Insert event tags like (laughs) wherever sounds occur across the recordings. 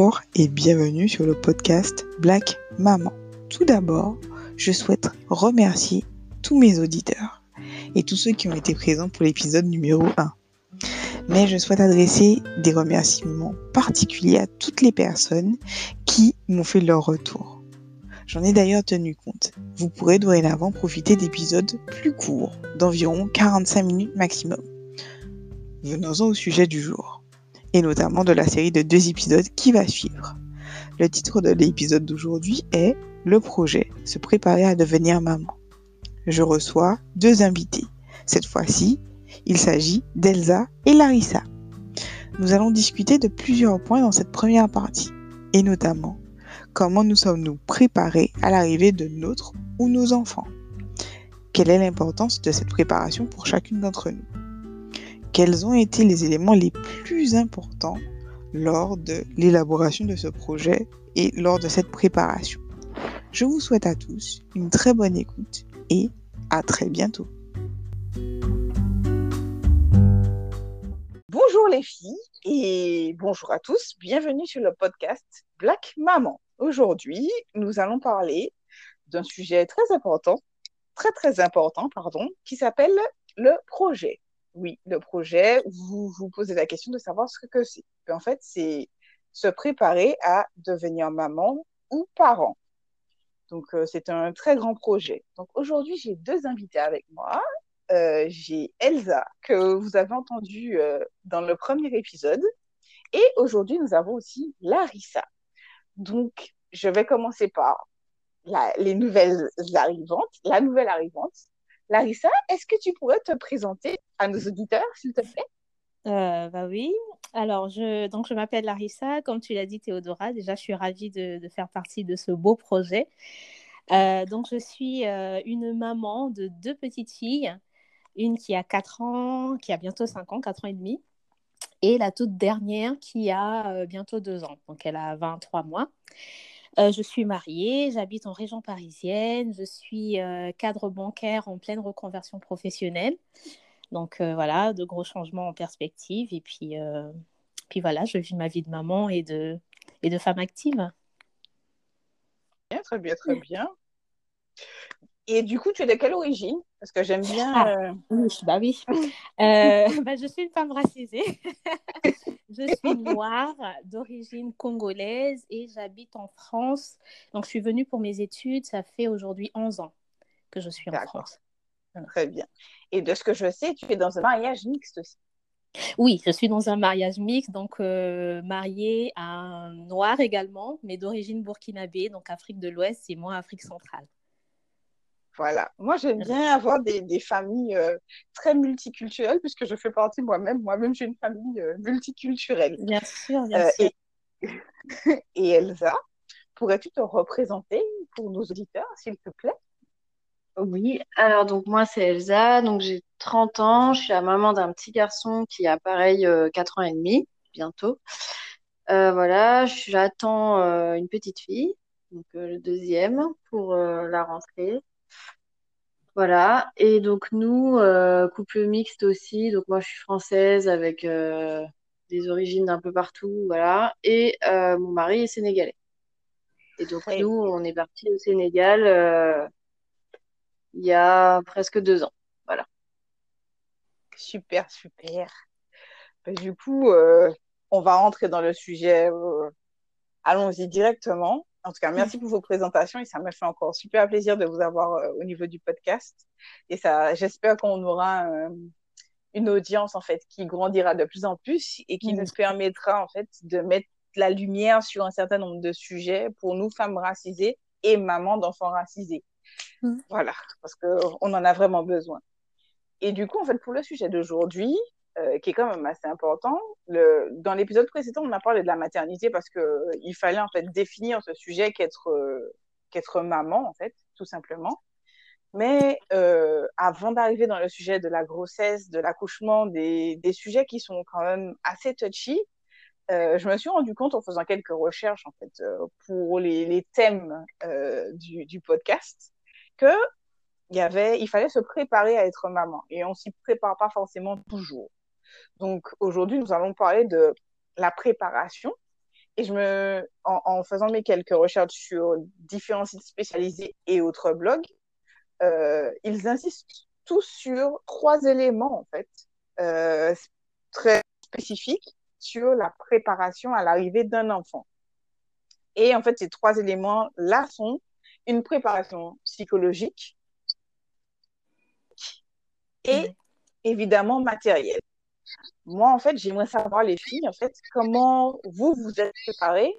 Bonjour et bienvenue sur le podcast Black Maman. Tout d'abord, je souhaite remercier tous mes auditeurs et tous ceux qui ont été présents pour l'épisode numéro 1. Mais je souhaite adresser des remerciements particuliers à toutes les personnes qui m'ont fait leur retour. J'en ai d'ailleurs tenu compte. Vous pourrez dorénavant profiter d'épisodes plus courts, d'environ 45 minutes maximum. Venons-en au sujet du jour, et notamment de la série de deux épisodes qui va suivre. Le titre de l'épisode d'aujourd'hui est Le projet, se préparer à devenir maman. Je reçois deux invités. Cette fois-ci, il s'agit d'Elsa et Larissa. Nous allons discuter de plusieurs points dans cette première partie, et notamment comment nous sommes-nous préparés à l'arrivée de notre ou nos enfants? Quelle est l'importance de cette préparation pour chacune d'entre nous? Quels ont été les éléments les plus importants lors de l'élaboration de ce projet et lors de cette préparation. Je vous souhaite à tous une très bonne écoute et à très bientôt. Bonjour les filles et bonjour à tous, bienvenue sur le podcast Black Maman. Aujourd'hui, nous allons parler d'un sujet très important, très très important, pardon, qui s'appelle le projet oui, le projet, vous vous posez la question de savoir ce que c'est. En fait, c'est se préparer à devenir maman ou parent. Donc, euh, c'est un très grand projet. Donc, aujourd'hui, j'ai deux invités avec moi. Euh, j'ai Elsa, que vous avez entendu euh, dans le premier épisode. Et aujourd'hui, nous avons aussi Larissa. Donc, je vais commencer par les nouvelles arrivantes, la nouvelle arrivante. Larissa, est-ce que tu pourrais te présenter à nos auditeurs, s'il te plaît? Euh, bah oui. Alors, je, m'appelle Larissa. Comme tu l'as dit, Théodora, déjà, je suis ravie de, faire partie de ce beau projet. Euh, donc, je suis euh, une maman de deux petites filles. Une qui a 4 ans, qui a bientôt 5 ans, 4 ans et demi. Et la toute dernière qui a bientôt 2 ans. Donc, elle a 23 mois. Euh, je suis mariée, j'habite en région parisienne, je suis euh, cadre bancaire en pleine reconversion professionnelle. Donc euh, voilà, de gros changements en perspective. Et puis, puis voilà, je vis ma vie de maman et de, et de femme active. Très bien, très bien. Et du coup, tu es de quelle origine? Parce que j'aime bien. Ah, euh, oui, bah oui. (laughs) Euh, bah, je suis une femme racisée. (laughs) je suis noire, d'origine congolaise et j'habite en France. Donc, je suis venue pour mes études. Ça fait aujourd'hui 11 ans que je suis en France. Très bien. Et de ce que je sais, tu es dans un mariage mixte aussi. Oui, je suis dans un mariage mixte, donc euh, mariée à un noir également, mais d'origine burkinabé, donc Afrique de l'Ouest et moi Afrique centrale. Voilà. Moi, j'aime bien avoir des, familles euh, très multiculturelles, puisque je fais partie moi-même. Moi-même, j'ai une famille euh, multiculturelle. Bien sûr, bien euh, sûr. Et, (laughs) Elsa, pourrais-tu te représenter pour nos auditeurs, s'il te plaît? Oui, alors donc moi, c'est Elsa. Donc j'ai 30 ans. Je suis la maman d'un petit garçon qui a pareil 4 ans et demi, bientôt. voilà, j'attends une petite fille, donc le deuxième, pour la rentrée. Voilà. Et donc, nous, euh, couple mixte aussi. Donc, moi, je suis française avec euh, des origines d'un peu partout. Voilà. Et euh, mon mari est sénégalais. Et donc, nous, on est partis au Sénégal il y a presque deux ans. Voilà. Super, super. Ben, du coup, on va rentrer dans le sujet. Allons-y directement. En tout cas, merci pour vos présentations et ça m'a fait encore super plaisir de vous avoir euh, au niveau du podcast. Et ça, j'espère qu'on aura euh, une audience en fait qui grandira de plus en plus et qui nous permettra en fait de mettre la lumière sur un certain nombre de sujets pour nous femmes racisées et mamans d'enfants racisés. Mm. Voilà, parce qu'on en a vraiment besoin. Et du coup, en fait, pour le sujet d'aujourd'hui, euh, qui est quand même assez important. Dans l'épisode précédent, on a parlé de la maternité parce que euh, fallait en fait définir ce sujet qu'être euh, qu'être maman en fait, tout simplement. Mais avant d'arriver dans le sujet de la grossesse, de l'accouchement, des, des, sujets qui sont quand même assez touchy, je me suis rendu compte en faisant quelques recherches en fait pour les, les thèmes du, du podcast que il y avait, il fallait se préparer à être maman et on s'y prépare pas forcément toujours. Donc aujourd'hui, nous allons parler de la préparation et je me, en, faisant mes quelques recherches sur différents sites spécialisés et autres blogs, euh, ils insistent tous sur trois éléments, en fait, euh, très spécifiques sur la préparation à l'arrivée d'un enfant. Et en fait, ces trois éléments-là sont une préparation psychologique et évidemment matérielle. Moi, en fait, j'aimerais savoir, les filles, en fait, comment vous vous êtes préparées,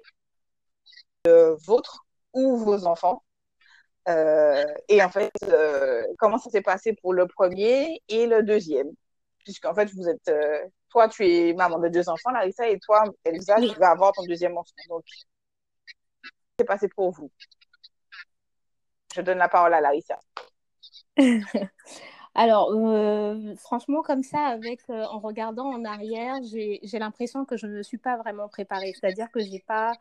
euh, votre ou vos enfants, euh, et en fait, euh, comment ça s'est passé pour le premier et le deuxième? Puisqu'en fait, vous êtes, euh, toi, tu es maman de deux enfants, Larissa, et toi, Elsa, tu vas avoir ton deuxième enfant. Donc, c'est passé pour vous? Je donne la parole à Larissa. (laughs) Alors, franchement, comme ça, avec, en regardant en arrière, j'ai l'impression que je ne me suis pas vraiment préparée. C'est-à-dire que j'ai pas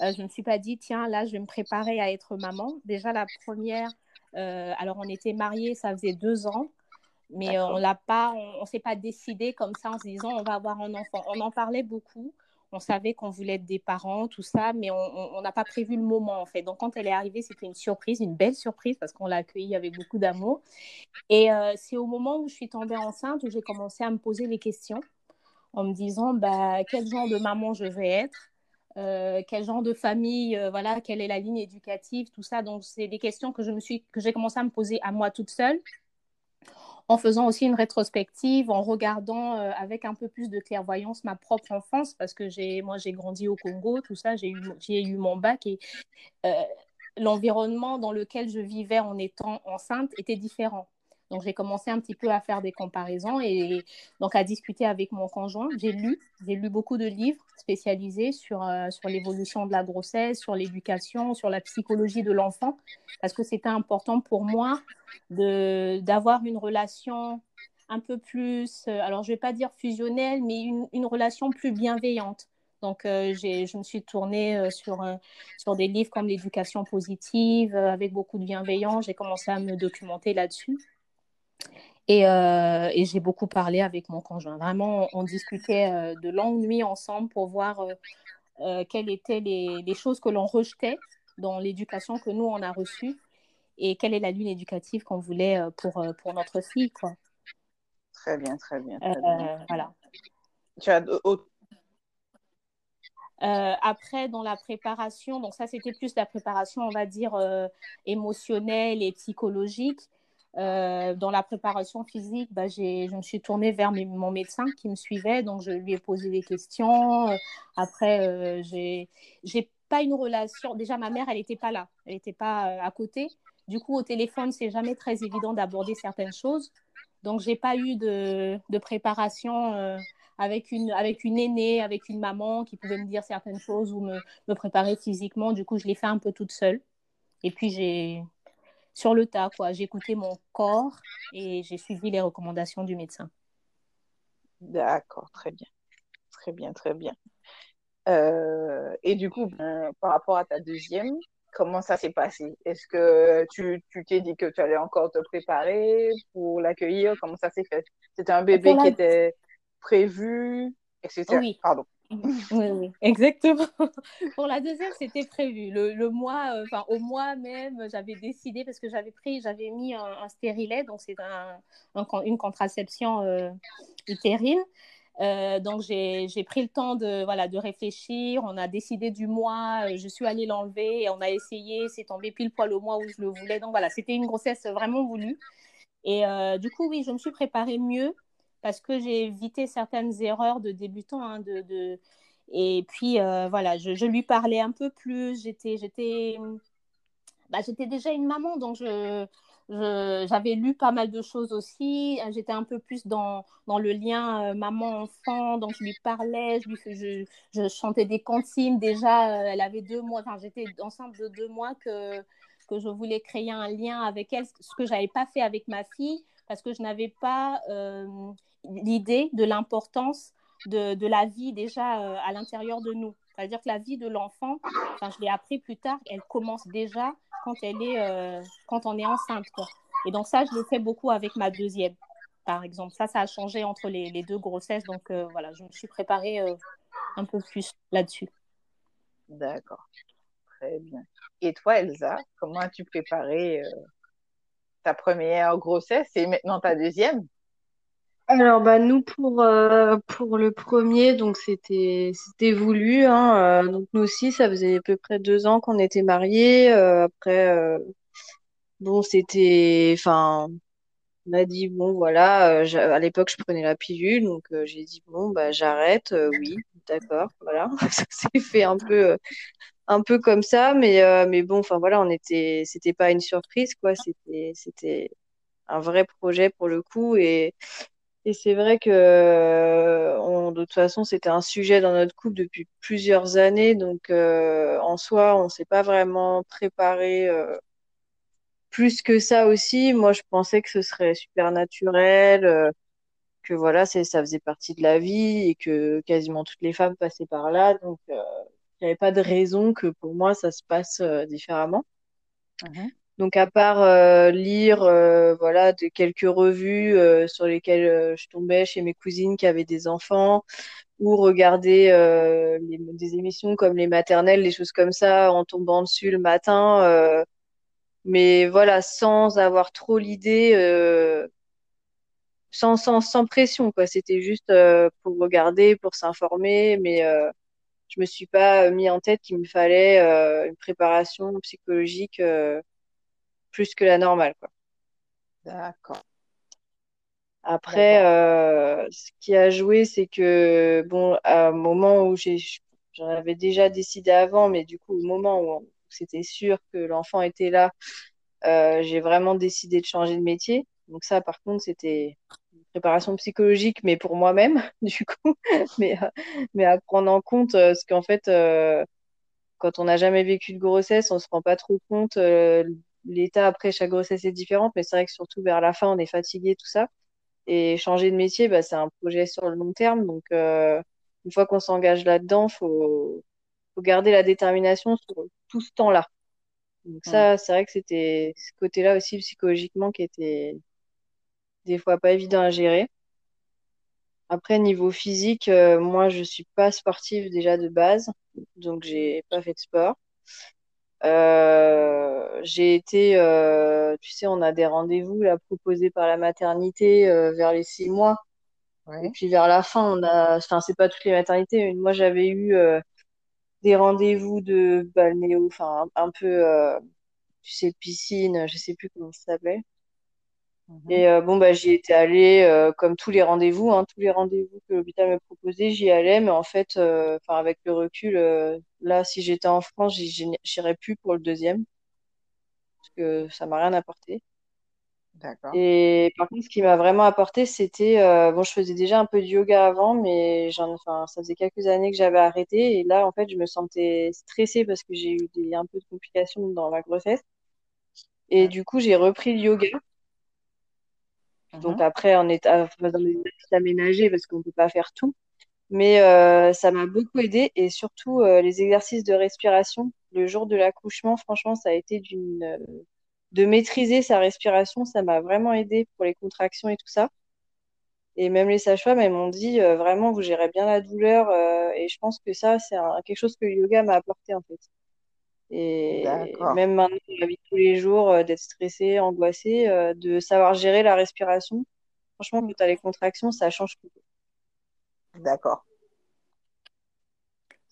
euh, je ne me suis pas dit, tiens, là, je vais me préparer à être maman. Déjà, la première, euh, alors on était mariés, ça faisait deux ans, mais on l'a pas, on, ne s'est pas décidé comme ça en se disant, on va avoir un enfant. On en parlait beaucoup. On savait qu'on voulait être des parents, tout ça, mais on n'a pas prévu le moment en fait. Donc quand elle est arrivée, c'était une surprise, une belle surprise parce qu'on l'a accueillie avec beaucoup d'amour. Et euh, c'est au moment où je suis tombée enceinte où j'ai commencé à me poser les questions en me disant bah, quel genre de maman je vais être, euh, quel genre de famille, euh, voilà, quelle est la ligne éducative, tout ça. Donc, c'est des questions que je me suis, que j'ai commencé à me poser à moi toute seule, en faisant aussi une rétrospective, en regardant euh, avec un peu plus de clairvoyance ma propre enfance, parce que moi, j'ai grandi au Congo, tout ça, j'ai eu, eu mon bac et l'environnement dans lequel je vivais en étant enceinte était différent. Donc, j'ai commencé un petit peu à faire des comparaisons et donc à discuter avec mon conjoint. J'ai lu, j'ai lu beaucoup de livres spécialisés sur, euh, sur l'évolution de la grossesse, sur l'éducation, sur la psychologie de l'enfant, parce que c'était important pour moi d'avoir une relation un peu plus, euh, alors je ne vais pas dire fusionnelle, mais une, une relation plus bienveillante. Donc, euh, je me suis tournée sur, sur des livres comme l'éducation positive, avec beaucoup de bienveillance. J'ai commencé à me documenter là-dessus. Euh, et, j'ai beaucoup parlé avec mon conjoint. Vraiment, on discutait euh, de longues nuits ensemble pour voir euh, quelles étaient les, choses que l'on rejetait dans l'éducation que nous, on a reçue et quelle est la ligne éducative qu'on voulait pour, pour notre fille. Quoi. Très bien, très bien. voilà. Tu as après, dans la préparation, donc ça c'était plus la préparation, on va dire, émotionnelle et psychologique. Euh, dans la préparation physique, bah, je me suis tournée vers mon médecin qui me suivait, donc je lui ai posé des questions. Euh, après, euh, j'ai pas une relation. Déjà, ma mère, elle n'était pas là, elle n'était pas euh, à côté. Du coup, au téléphone, c'est jamais très évident d'aborder certaines choses. Donc, j'ai pas eu de, de préparation avec une, avec une aînée, avec une maman qui pouvait me dire certaines choses ou me préparer physiquement. Du coup, je l'ai fait un peu toute seule. Et puis, j'ai sur le tas, quoi. J'ai écouté mon corps et j'ai suivi les recommandations du médecin. D'accord, très bien. Très bien, très bien. Euh, et du coup, ben, par rapport à ta deuxième, comment ça s'est passé? Est-ce que tu t'es dit que tu allais encore te préparer pour l'accueillir? Comment ça s'est fait? C'était un bébé qui était prévu, etc. Oui. Pardon. Oui, exactement. (laughs) Pour la deuxième, c'était prévu. Le, mois, euh, enfin, au mois même, j'avais décidé parce que j'avais pris, j'avais mis un, stérilet, donc c'est un, une contraception euh, utérine. Euh, donc j'ai pris le temps de, voilà, de réfléchir. On a décidé du mois. Je suis allée l'enlever et on a essayé. C'est tombé pile poil au mois où je le voulais. Donc voilà, c'était une grossesse vraiment voulue. Et du coup, oui, je me suis préparée mieux parce que j'ai évité certaines erreurs de débutant. Hein, de, de, Et puis, euh, voilà, je, lui parlais un peu plus. J'étais, bah, déjà une maman, donc je, j'avais lu pas mal de choses aussi. J'étais un peu plus dans, dans le lien euh, maman-enfant, donc je lui parlais, je, lui, je, chantais des consignes. Déjà, euh, elle avait deux mois, enfin, j'étais enceinte de deux mois que, que je voulais créer un lien avec elle, ce que je n'avais pas fait avec ma fille, parce que je n'avais pas l'idée de l'importance de, de, la vie déjà euh, à l'intérieur de nous. C'est-à-dire que la vie de l'enfant, je l'ai appris plus tard, elle commence déjà quand, elle est, euh, quand on est enceinte. Quoi. Et donc ça, je l'ai fait beaucoup avec ma deuxième, par exemple. Ça, ça a changé entre les, les deux grossesses. Donc euh, voilà, je me suis préparée un peu plus là-dessus. D'accord. Très bien. Et toi, Elsa, comment as-tu préparé ta première grossesse et maintenant ta deuxième? Alors bah nous pour euh, pour le premier donc c'était c'était voulu hein, euh, nous aussi ça faisait à peu près deux ans qu'on était mariés euh, après bon c'était enfin on a dit bon voilà à l'époque je prenais la pilule donc j'ai dit bon bah j'arrête oui d'accord voilà (laughs) ça s'est fait un peu comme ça mais mais bon enfin voilà on était c'était pas une surprise quoi c'était c'était un vrai projet pour le coup et et c'est vrai que on, de toute façon, c'était un sujet dans notre couple depuis plusieurs années, donc euh, en soi, on s'est pas vraiment préparé euh, plus que ça aussi. Moi, je pensais que ce serait super naturel, euh, que voilà, ça faisait partie de la vie et que quasiment toutes les femmes passaient par là, donc euh, il n'y avait pas de raison que pour moi ça se passe euh, différemment. Mhm. Donc à part euh, lire euh, voilà de quelques revues euh, sur lesquelles euh, je tombais chez mes cousines qui avaient des enfants ou regarder euh, des émissions comme les maternelles, des choses comme ça en tombant dessus le matin, euh, mais voilà sans avoir trop l'idée, sans, sans sans pression quoi. C'était juste pour regarder, pour s'informer, mais je me suis pas mis en tête qu'il me fallait une préparation psychologique plus que la normale quoi. D'accord. Après, D'accord. euh, ce qui a joué, c'est que, bon, à un moment où j'ai, j'en avais déjà décidé avant, mais du coup, au moment où on- c'était sûr que l'enfant était là, euh, j'ai vraiment décidé de changer de métier. Donc ça, par contre, c'était une préparation psychologique, mais pour moi-même, (laughs) du coup, mais, mais à prendre en compte, euh, parce qu'en fait, euh, quand on n'a jamais vécu de grossesse, on se rend pas trop compte. L'état après chaque grossesse est différente, mais c'est vrai que surtout vers la fin, on est fatigué, tout ça. Et changer de métier, bah, c'est un projet sur le long terme. Donc, euh, une fois qu'on s'engage là-dedans, faut, faut garder la détermination sur tout ce temps-là. Donc ça, c'est vrai que c'était ce côté-là aussi psychologiquement qui était des fois pas évident à gérer. Après, niveau physique, euh, moi, je suis pas sportive déjà de base, donc j'ai pas fait de sport. Euh, j'ai été, euh, tu sais, on a des rendez-vous là proposés par la maternité euh, vers les six mois. Et puis vers la fin, on a, enfin, c'est pas toutes les maternités, mais moi j'avais eu des rendez-vous de balnéo, enfin, un, un peu, tu sais, piscine, je sais plus comment ça s'appelait. Et euh, bon, bah, j'y étais allée euh, comme tous les rendez-vous, hein, tous les rendez-vous que l'hôpital me proposait, j'y allais, mais en fait, euh, avec le recul, là, si j'étais en France, j'irais plus pour le deuxième, parce que ça m'a rien apporté. D'accord. Et par contre, ce qui m'a vraiment apporté, c'était, bon, je faisais déjà un peu de yoga avant, mais j'en, ça faisait quelques années que j'avais arrêté. Et là, en fait, je me sentais stressée parce que j'ai eu des, un peu de complications dans ma grossesse. Et du coup, j'ai repris le yoga. Donc Mhm. après, en état, faisant des aménagés parce qu'on peut pas faire tout. Mais euh, ça m'a beaucoup aidé et surtout euh, les exercices de respiration. Le jour de l'accouchement, franchement, ça a été d'une, euh, de maîtriser sa respiration. Ça m'a vraiment aidé pour les contractions et tout ça. Et même les sages-femmes, elles m'ont dit vraiment, vous gérez bien la douleur. et je pense que ça, c'est quelque chose que le yoga m'a apporté en fait. Et même maintenant, dans la vie de tous les jours, euh, d'être stressée, angoissée, euh, de savoir gérer la respiration. Franchement, quand tu as les contractions, ça change tout. D'accord.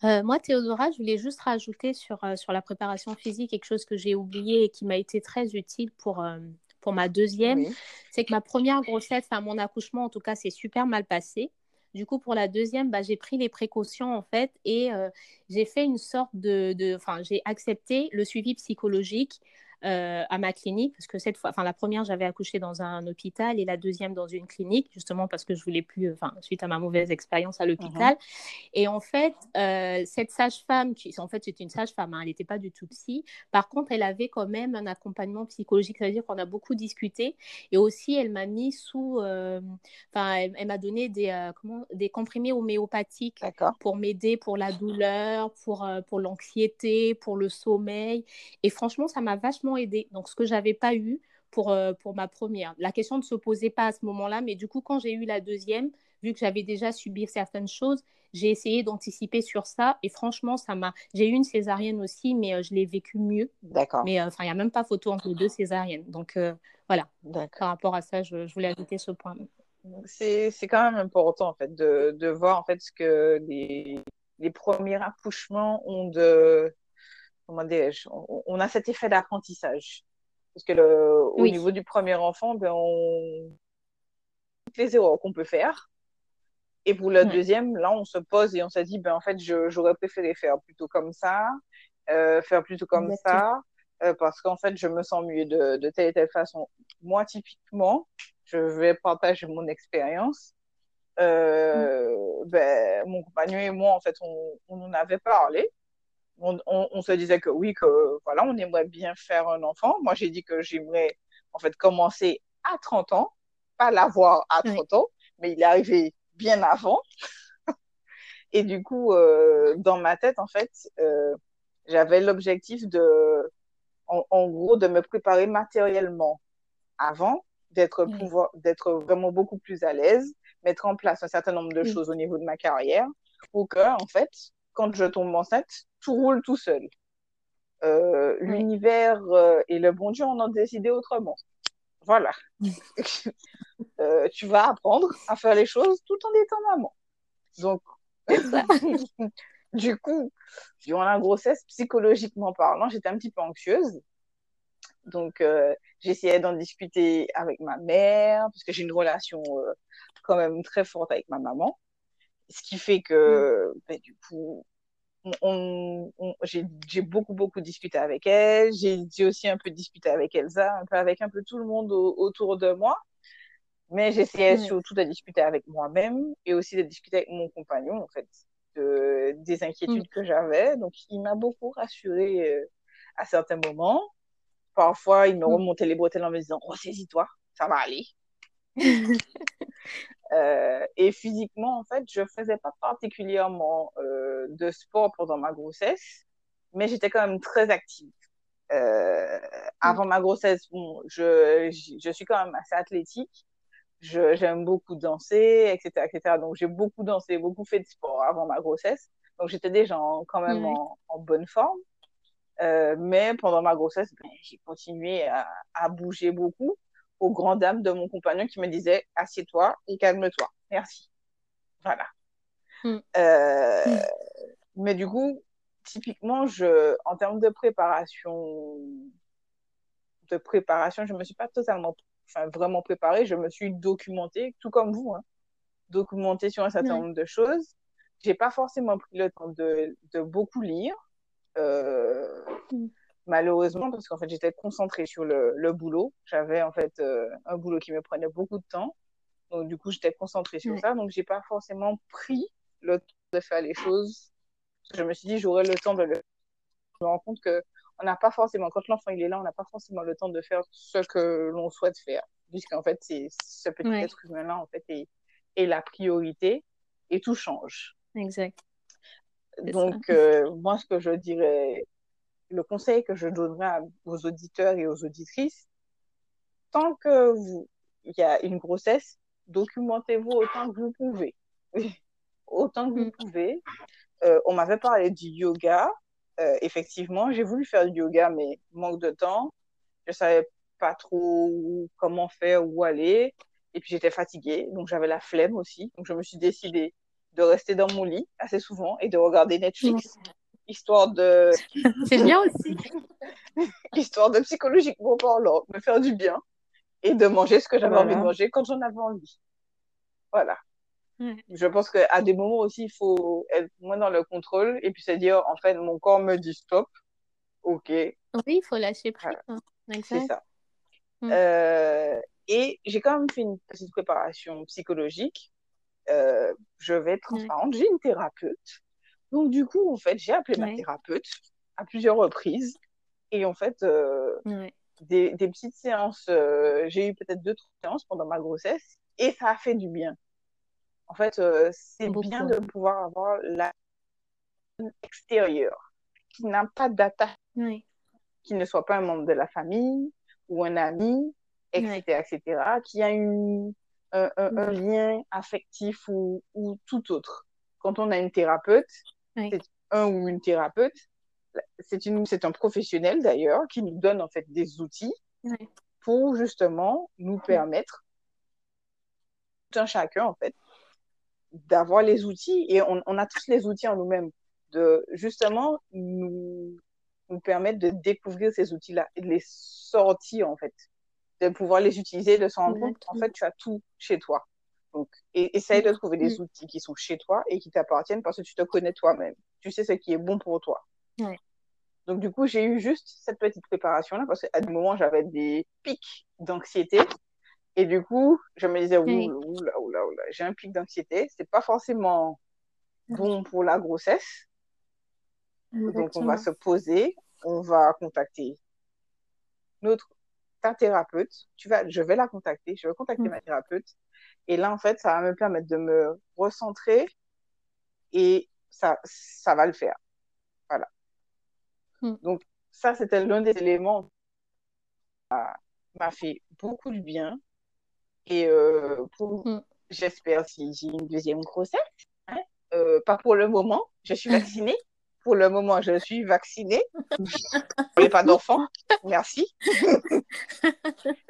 Euh, moi, Théodora, je voulais juste rajouter sur, euh, sur la préparation physique quelque chose que j'ai oublié et qui m'a été très utile pour, euh, pour ma deuxième. Oui. C'est que ma première grossesse, enfin mon accouchement en tout cas, s'est super mal passé. Du coup, pour la deuxième, bah, j'ai pris les précautions en fait et euh, j'ai fait une sorte de, enfin, j'ai accepté le suivi psychologique euh, à ma clinique parce que cette fois, enfin la première, j'avais accouché dans un hôpital et la deuxième dans une clinique justement parce que je voulais plus, enfin suite à ma mauvaise expérience à Mhm. l'hôpital. Et en fait, euh, cette sage-femme, qui en fait c'est une sage-femme, hein, elle n'était pas du tout psy. Par contre, elle avait quand même un accompagnement psychologique, c'est-à-dire qu'on a beaucoup discuté. Et aussi, elle m'a mis sous, euh, enfin, elle, elle m'a donné des, euh, comment, des comprimés homéopathiques pour m'aider pour la douleur, pour, euh, pour l'anxiété, pour le sommeil. Et franchement, ça m'a vachement aidé. Donc, ce que j'avais pas eu pour, euh, pour ma première. La question ne se posait pas à ce moment-là, mais du coup, quand j'ai eu la deuxième, vu que j'avais déjà subi certaines choses, j'ai essayé d'anticiper sur ça. Et franchement, ça m'a. J'ai eu une césarienne aussi, mais euh, je l'ai vécu mieux. D'accord. Mais enfin, il n'y a même pas photo entre les deux césariennes. Donc voilà. Par rapport à ça, je, je voulais ajouter ce point. C'est quand même important en fait de, de voir en fait ce que les, les premiers accouchements ont de comment on, on, a cet effet d'apprentissage. Parce que le, au niveau du premier enfant ben on toutes les erreurs qu'on peut faire. Et pour le deuxième là on se pose et on se dit ben en fait j'aurais préféré faire plutôt comme ça euh, faire plutôt comme ça euh, parce qu'en fait je me sens mieux de, de telle et telle façon. Moi typiquement je vais partager mon expérience. Euh, ben, mon compagnon et moi, en fait, on, on en avait parlé. On, on, se disait que oui, que voilà, on aimerait bien faire un enfant. Moi, j'ai dit que j'aimerais en fait commencer à 30 ans, pas l'avoir à 30 ans, mais il est arrivé bien avant. (laughs) et du coup, euh, dans ma tête, en fait, euh, j'avais l'objectif de, en, en, gros, de me préparer matériellement avant, d'être pouvoir, d'être vraiment beaucoup plus à l'aise mettre en place un certain nombre de choses au niveau de ma carrière pour que, en fait, quand je tombe enceinte, tout roule tout seul. Euh, L'univers euh, et le bon Dieu en ont décidé autrement. Voilà. (laughs) euh, tu vas apprendre à faire les choses tout en étant maman. Donc, (laughs) du coup, durant la grossesse, psychologiquement parlant, j'étais un petit peu anxieuse. Donc, euh, j'essayais d'en discuter avec ma mère, parce que j'ai une relation euh, quand même très forte avec ma maman. Ce qui fait que, mm. ben, du coup, on, on, j'ai beaucoup, beaucoup discuté avec elle. J'ai aussi un peu discuté avec Elsa, un peu avec un peu tout le monde autour de moi. Mais j'essayais surtout de discuter avec moi-même et aussi de discuter avec mon compagnon, en fait, de, des inquiétudes mm. que j'avais. Donc, il m'a beaucoup rassurée euh, à certains moments. Parfois, il me mm. remontait les bretelles en me disant Ressaisis-toi, ça va aller. (laughs) euh, et physiquement, en fait, je faisais pas particulièrement euh, de sport pendant ma grossesse, mais j'étais quand même très active. Euh, avant ma grossesse, bon, je, je suis quand même assez athlétique. J'aime beaucoup danser, etc., etc. Donc, j'ai beaucoup dansé, beaucoup fait de sport avant ma grossesse. Donc, j'étais déjà quand même en, en, bonne forme. Mais pendant ma grossesse, ben, j'ai continué à, à, bouger beaucoup aux grandes dames de mon compagnon qui me disait assieds-toi et calme-toi. Merci. Voilà. Mm. Euh, mm. Mais du coup, typiquement, je, en termes de préparation, de préparation, je me suis pas totalement, enfin vraiment préparée. Je me suis documentée, tout comme vous, hein, documentée sur un certain nombre de choses. J'ai pas forcément pris le temps de, de beaucoup lire. Euh, mm. Malheureusement, parce qu'en fait, j'étais concentrée sur le, le boulot. J'avais en fait euh, un boulot qui me prenait beaucoup de temps. Donc, du coup, j'étais concentrée sur ça. Donc, j'ai pas forcément pris le temps de faire les choses. Je me suis dit, j'aurai le temps de le Je me rends compte que on n'a pas forcément, quand l'enfant il est là, on n'a pas forcément le temps de faire ce que l'on souhaite faire. Puisqu'en fait, c'est ce petit ouais. être humain-là, en fait, est, est la priorité et tout change. Exact. Donc, euh, moi, ce que je dirais, le conseil que je donnerais aux auditeurs et aux auditrices, tant que vous, il y a une grossesse, documentez-vous autant que vous pouvez. (laughs) autant que vous mm. pouvez. Euh, on m'avait parlé du yoga. Euh, effectivement, j'ai voulu faire du yoga, mais manque de temps. Je savais pas trop comment faire, où aller. Et puis j'étais fatiguée, donc j'avais la flemme aussi. Donc je me suis décidée de rester dans mon lit assez souvent et de regarder Netflix. Histoire de. (laughs) C'est bien aussi. (laughs) histoire de psychologiquement parlant, me faire du bien et de manger ce que j'avais voilà. envie de manger quand j'en avais envie. Voilà. Je pense qu'à des moments aussi, il faut être moins dans le contrôle et puis se dire, en fait, mon corps me dit stop. OK. Oui, il faut lâcher prise. Voilà. Hein. C'est ça. Mm. Euh, et j'ai quand même fait une petite préparation psychologique euh, je vais être transparente, j'ai une thérapeute. Donc, du coup, en fait, j'ai appelé ouais. ma thérapeute à plusieurs reprises. Et en fait, euh, ouais. des, des, petites séances, euh, j'ai eu peut-être deux, trois séances pendant ma grossesse et ça a fait du bien. En fait, euh, c'est bien de pouvoir avoir la extérieure qui n'a pas d'attache, ouais. qui ne soit pas un membre de la famille ou un ami, etc., etc., qui a une, un, un, un Ouais. lien affectif ou, ou tout autre. Quand on a une thérapeute, C'est un ou une thérapeute, c'est une, c'est un professionnel d'ailleurs qui nous donne en fait des outils pour justement nous permettre, tout un chacun en fait, d'avoir les outils. Et on, on a tous les outils en nous-mêmes de justement nous, nous permettre de découvrir ces outils-là et de les sortir en fait, de pouvoir les utiliser, de se rendre compte. En fait tu as tout chez toi. Donc, et, essaye de trouver des Mm. outils qui sont chez toi et qui t'appartiennent parce que tu te connais toi-même. Tu sais ce qui est bon pour toi. Ouais. Donc, du coup, j'ai eu juste cette petite préparation-là parce qu'à des moments, j'avais des pics d'anxiété. Et du coup, je me disais, oula, oula, oula, oula, j'ai un pic d'anxiété. C'est pas forcément bon pour la grossesse. Donc, on va se poser, on va contacter notre, ta thérapeute. Tu vas, je vais la contacter, je vais contacter Mm. ma thérapeute. Et là, en fait, ça va me permettre de me recentrer et ça, ça va le faire. Voilà. Mm. Donc, ça, c'était l'un des éléments qui m'a fait beaucoup de bien. Et euh, pour, Mm. j'espère, si j'ai une deuxième grossesse, hein, euh, pas pour le moment, je suis vaccinée. (laughs) Pour le moment, je suis vaccinée. (laughs) Je n'ai pas d'enfant, merci. (laughs)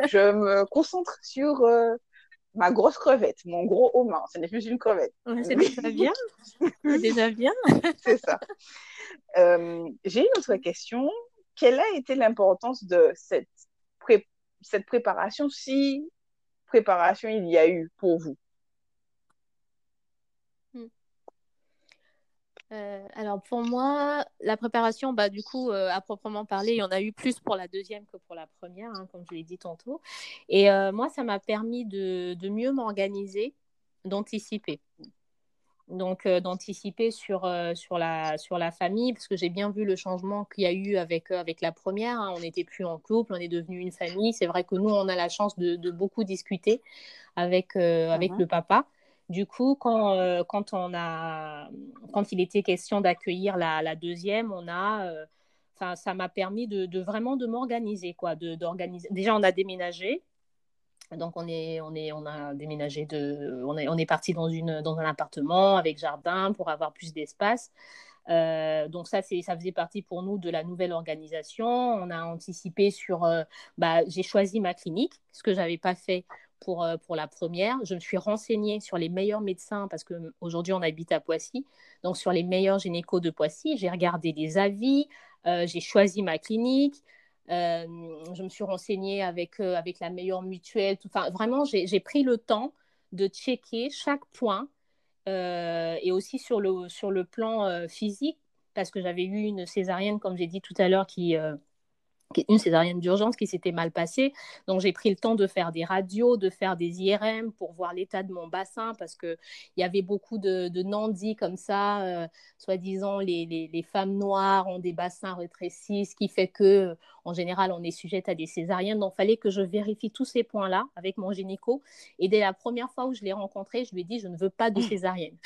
je me concentre sur euh, ma grosse crevette, mon gros homard. Ce n'est plus une crevette, Ouais, c'est déjà bien. (laughs) C'est déjà bien. (laughs) c'est ça. Euh, j'ai une autre question. Quelle a été l'importance de cette, pré- cette préparation, si préparation il y a eu pour vous? Euh, alors pour moi, la préparation, bah, du coup, euh, à proprement parler, il y en a eu plus pour la deuxième que pour la première, hein, comme je l'ai dit tantôt. Et euh, moi, ça m'a permis de, de mieux m'organiser, d'anticiper. Donc, d'anticiper sur, sur, la, sur la famille, parce que j'ai bien vu le changement qu'il y a eu avec, avec la première. hein. On n'était plus en couple, on est devenu une famille. C'est vrai que nous, on a la chance de, de beaucoup discuter avec, avec Mhm. le papa. Du coup, quand, euh, quand, on a, quand il était question d'accueillir la, deuxième, on a, euh, ça m'a permis de, vraiment de m'organiser, de. Déjà, on a déménagé. Donc on est, on est, on a déménagé de, on est, on est parti dans une, dans un appartement avec jardin pour avoir plus d'espace. Euh, donc ça, ça faisait partie pour nous de la nouvelle organisation. On a anticipé sur, euh, bah, j'ai choisi ma clinique, ce que j'avais pas fait pour, euh, pour la première. Je me suis renseignée sur les meilleurs médecins parce que aujourd'hui on habite à Poissy, donc sur les meilleurs gynécos de Poissy. J'ai regardé des avis, euh, j'ai choisi ma clinique. Euh, je me suis renseignée avec, avec la meilleure mutuelle. Tout, vraiment, j'ai, pris le temps de checker chaque point et aussi sur le, sur le plan physique, parce que j'avais eu une césarienne, comme j'ai dit tout à l'heure, qui- une césarienne d'urgence qui s'était mal passée. Donc j'ai pris le temps de faire des radios, de faire des IRM pour voir l'état de mon bassin, parce qu'il y avait beaucoup de, de non-dits comme ça, euh, soi-disant les, les, les femmes noires ont des bassins rétrécis, ce qui fait que en général on est sujette à des césariennes. Donc il fallait que je vérifie tous ces points-là avec mon gynéco. Et dès la première fois où je l'ai rencontré, je lui ai dit je ne veux pas de césarienne.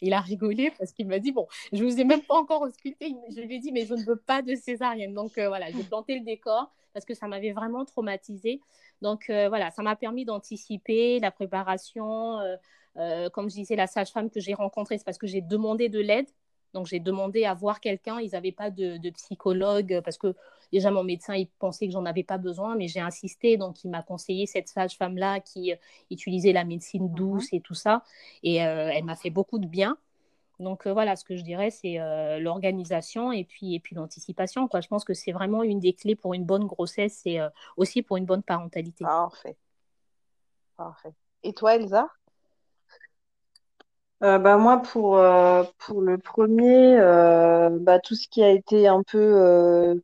Il a rigolé parce qu'il m'a dit Bon, je vous ai même pas encore ausculté. Je lui ai dit Mais je ne veux pas de césarienne. Donc euh, voilà, j'ai planté le décor parce que ça m'avait vraiment traumatisée. Donc euh, voilà, ça m'a permis d'anticiper la préparation. Euh, comme je disais, la sage-femme que j'ai rencontrée, c'est parce que j'ai demandé de l'aide. Donc j'ai demandé à voir quelqu'un. Ils n'avaient pas de, de, psychologue parce que déjà mon médecin il pensait que j'en avais pas besoin, mais j'ai insisté. Donc il m'a conseillé cette sage-femme-là qui euh, utilisait la médecine douce mm -hmm. et tout ça. Et euh, elle m'a fait beaucoup de bien. Donc euh, voilà, ce que je dirais, c'est euh, l'organisation et puis, et puis l'anticipation. Je pense que c'est vraiment une des clés pour une bonne grossesse et euh, aussi pour une bonne parentalité. Parfait. Parfait. Et toi, Elsa? Euh, bah, moi, pour, euh, pour le premier, euh, bah, tout ce qui a été un peu euh,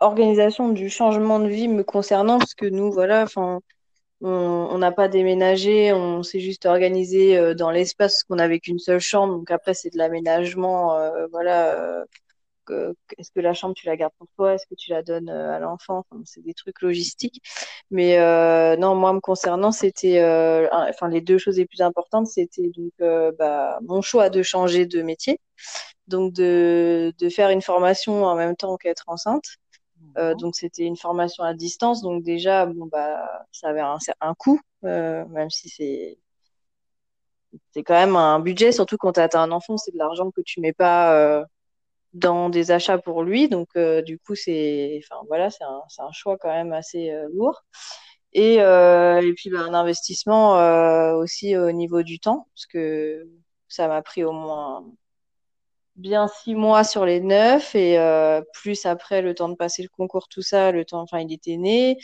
organisation du changement de vie me concernant, parce que nous, voilà, enfin, on n'a pas déménagé, on s'est juste organisé euh, dans l'espace qu'on n'avait qu'une seule chambre. Donc après, c'est de l'aménagement, euh, Est-ce que la chambre, tu la gardes pour toi? Est-ce que tu la donnes euh, à l'enfant? Enfin, C'est des trucs logistiques. Mais euh, non, moi, me concernant, c'était, euh, enfin, les deux choses les plus importantes, c'était donc bah, mon choix de changer de métier, donc de, de faire une formation en même temps qu'être enceinte. Euh, donc c'était une formation à distance, donc déjà bon bah ça avait un, un coût, euh, même si c'est c'est quand même un budget, surtout quand tu as un enfant, c'est de l'argent que tu mets pas euh, dans des achats pour lui, donc du coup c'est enfin voilà c'est un, un choix quand même assez lourd. Et, et puis bah, un investissement aussi au niveau du temps, parce que ça m'a pris au moins bien six mois sur les neuf et euh, plus après le temps de passer le concours, tout ça, le temps, enfin, il était né.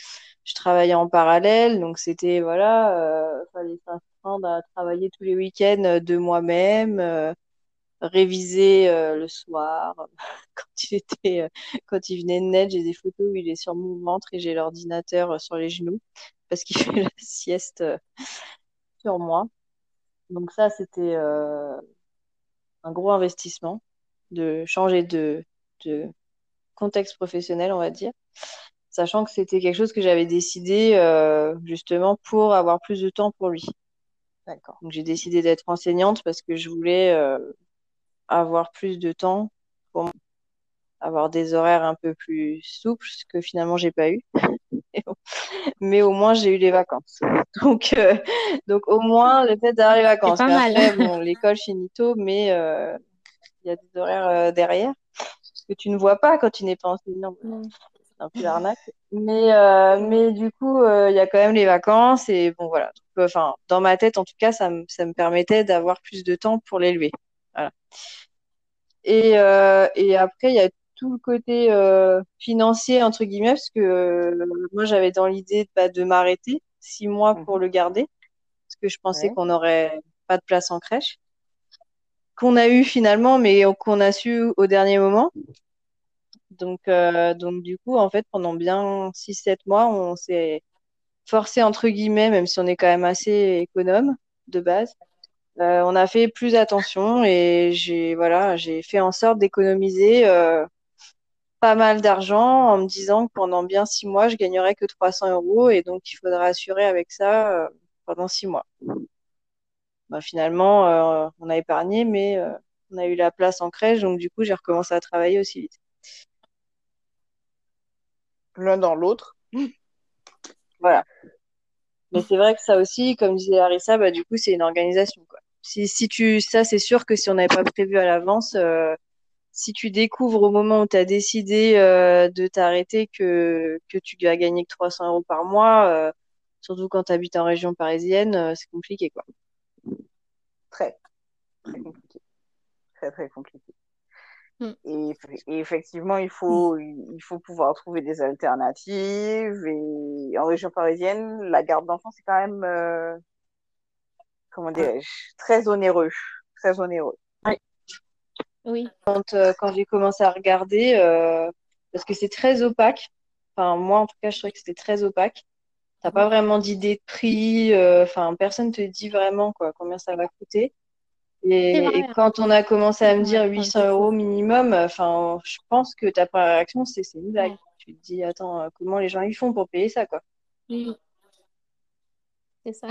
Je travaillais en parallèle, donc c'était voilà, euh, fallait s'apprendre à travailler tous les week-ends euh, de moi-même, euh, réviser euh, le soir. (laughs) quand il était, quand il venait de naître, j'ai des photos où il est sur mon ventre et j'ai l'ordinateur sur les genoux parce qu'il (laughs) fait la sieste sur moi. Donc ça, c'était un gros investissement de changer de, de contexte professionnel, on va dire, sachant que c'était quelque chose que j'avais décidé euh, justement pour avoir plus de temps pour lui. D'accord. Donc j'ai décidé d'être enseignante parce que je voulais euh, avoir plus de temps pour avoir des horaires un peu plus souples, ce que finalement j'ai pas eu. (laughs) mais au moins j'ai eu les vacances. Donc, euh, donc au moins le fait d'avoir les vacances. Pas. Après, bon, l'école finit tôt, mais euh, il y a des horaires euh, derrière ce que tu ne vois pas quand tu n'es pas enseignant. C'est un peu l'arnaque. Mais, euh, mais du coup, il y a quand même les vacances et bon voilà. Enfin, dans ma tête, en tout cas, ça, ça me permettait d'avoir plus de temps pour l'élever. Voilà. Et, euh, et après, il y a tout le côté euh, financier, entre guillemets, parce que euh, moi, j'avais dans l'idée bah, de m'arrêter six mois pour le garder, parce que je pensais Ouais. qu'on n'aurait pas de place en crèche, qu'on a eu finalement, mais qu'on a su au dernier moment. Donc, donc du coup, en fait, pendant bien six, sept mois, on s'est forcé, entre guillemets, même si on est quand même assez économe de base, euh, on a fait plus attention et j'ai voilà, j'ai fait en sorte d'économiser euh, pas mal d'argent en me disant que pendant bien six mois, je gagnerais que 300 euros et donc il faudra assurer avec ça euh, pendant six mois. Bah, finalement, on a épargné, mais on a eu la place en crèche, donc du coup, j'ai recommencé à travailler aussi vite. L'un dans l'autre. Voilà. Mais c'est vrai que ça aussi, comme disait Larissa, bah, du coup, c'est une organisation. Si, si tu, ça, c'est sûr que si on n'avait pas prévu à l'avance, euh, si tu découvres au moment où tu as décidé euh, de t'arrêter que, que tu vas gagner que 300 euros par mois, euh, surtout quand tu habites en région parisienne, euh, c'est compliqué, quoi. Très, très compliqué. Très, très compliqué. Mm. Et, et effectivement, il faut, il faut pouvoir trouver des alternatives. Et en région parisienne, la garde d'enfants, c'est quand même, euh, comment dirais-je, très onéreux. Très onéreux. Oui. Quand, euh, quand j'ai commencé à regarder, euh, parce que c'est très opaque, enfin, moi, en tout cas, je trouvais que c'était très opaque. T'as pas vraiment d'idée de prix, euh, enfin, personne te dit vraiment, quoi, combien ça va coûter. Et, quand on a commencé à me dire quand 800 tu euros minimum, enfin, je pense que ta première réaction, c'est c'est une blague. Ouais. Tu te dis, attends, euh, comment les gens ils font pour payer ça, quoi. Oui. C'est ça.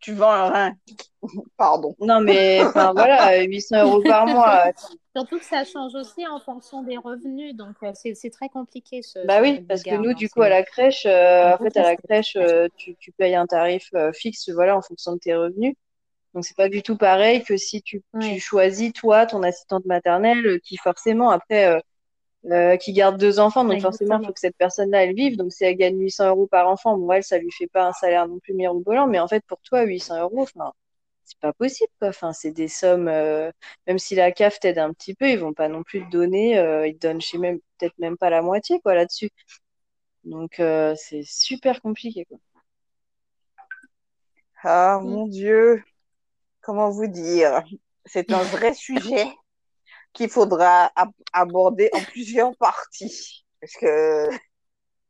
Tu vends un rein. Pardon. Non, mais enfin voilà, 800 euros par mois. euh, (laughs) Surtout que ça change aussi en fonction des revenus, donc euh, c'est c'est très compliqué ce, Bah ce oui, parce que nous, hein, du coup, à la crèche, euh, en fait, à la crèche, euh, tu, tu payes un tarif euh, fixe, voilà, en fonction de tes revenus. Donc, c'est pas du tout pareil que si tu, choisis, toi, ton assistante maternelle, euh, qui forcément, après, euh, qui garde deux enfants, donc forcément, il faut que cette personne-là, elle vive. Donc, si elle gagne 800 euros par enfant, bon, elle, ça lui fait pas un salaire non plus mirobolant, mais en fait, pour toi, 800 euros, enfin, c'est pas possible, quoi. Enfin, c'est des sommes, euh, même si la CAF t'aide un petit peu, ils vont pas non plus te donner, euh, ils te donnent, je sais même, peut-être même pas la moitié, quoi, là-dessus. Donc, euh, c'est super compliqué, quoi. Ah, mon Dieu. Comment vous dire? C'est un vrai sujet qu'il faudra ab- aborder en plusieurs parties. Parce que,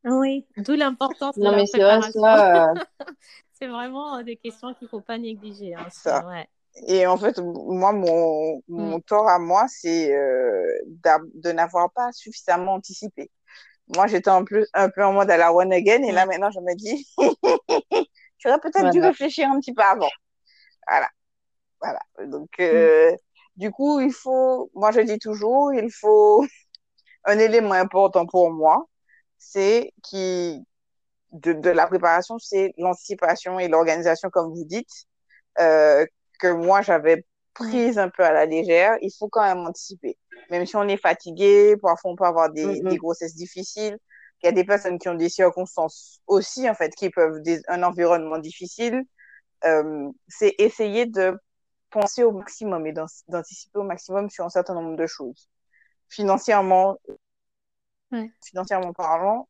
Oui, d'où l'importance de Non, la mais c'est vrai, préparation. euh, (laughs) C'est vraiment des questions qu'il ne faut pas négliger. hein, Ça. ouais. et en fait, moi, mon, mon Mm. tort à moi, c'est euh, de n'avoir pas suffisamment anticipé. Moi, j'étais un peu, un peu en mode à la one again, et là, Ouais. maintenant, je me dis, (laughs) j'aurais peut-être dû voilà. réfléchir un petit peu avant. Voilà, voilà. Donc, euh, du coup, il faut, moi, je dis toujours, il faut (laughs) un élément important pour moi, c'est qui de, de la préparation, c'est l'anticipation et l'organisation, comme vous dites, euh, que moi j'avais prise un peu à la légère. Il faut quand même anticiper. Même si on est fatigué, parfois on peut avoir des, Mhm. des grossesses difficiles. Il y a des personnes qui ont des circonstances aussi, en fait, qui peuvent des, un environnement difficile. Euh, c'est essayer de penser au maximum et d'an- d'anticiper au maximum sur un certain nombre de choses. Financièrement, Ouais. financièrement parlant,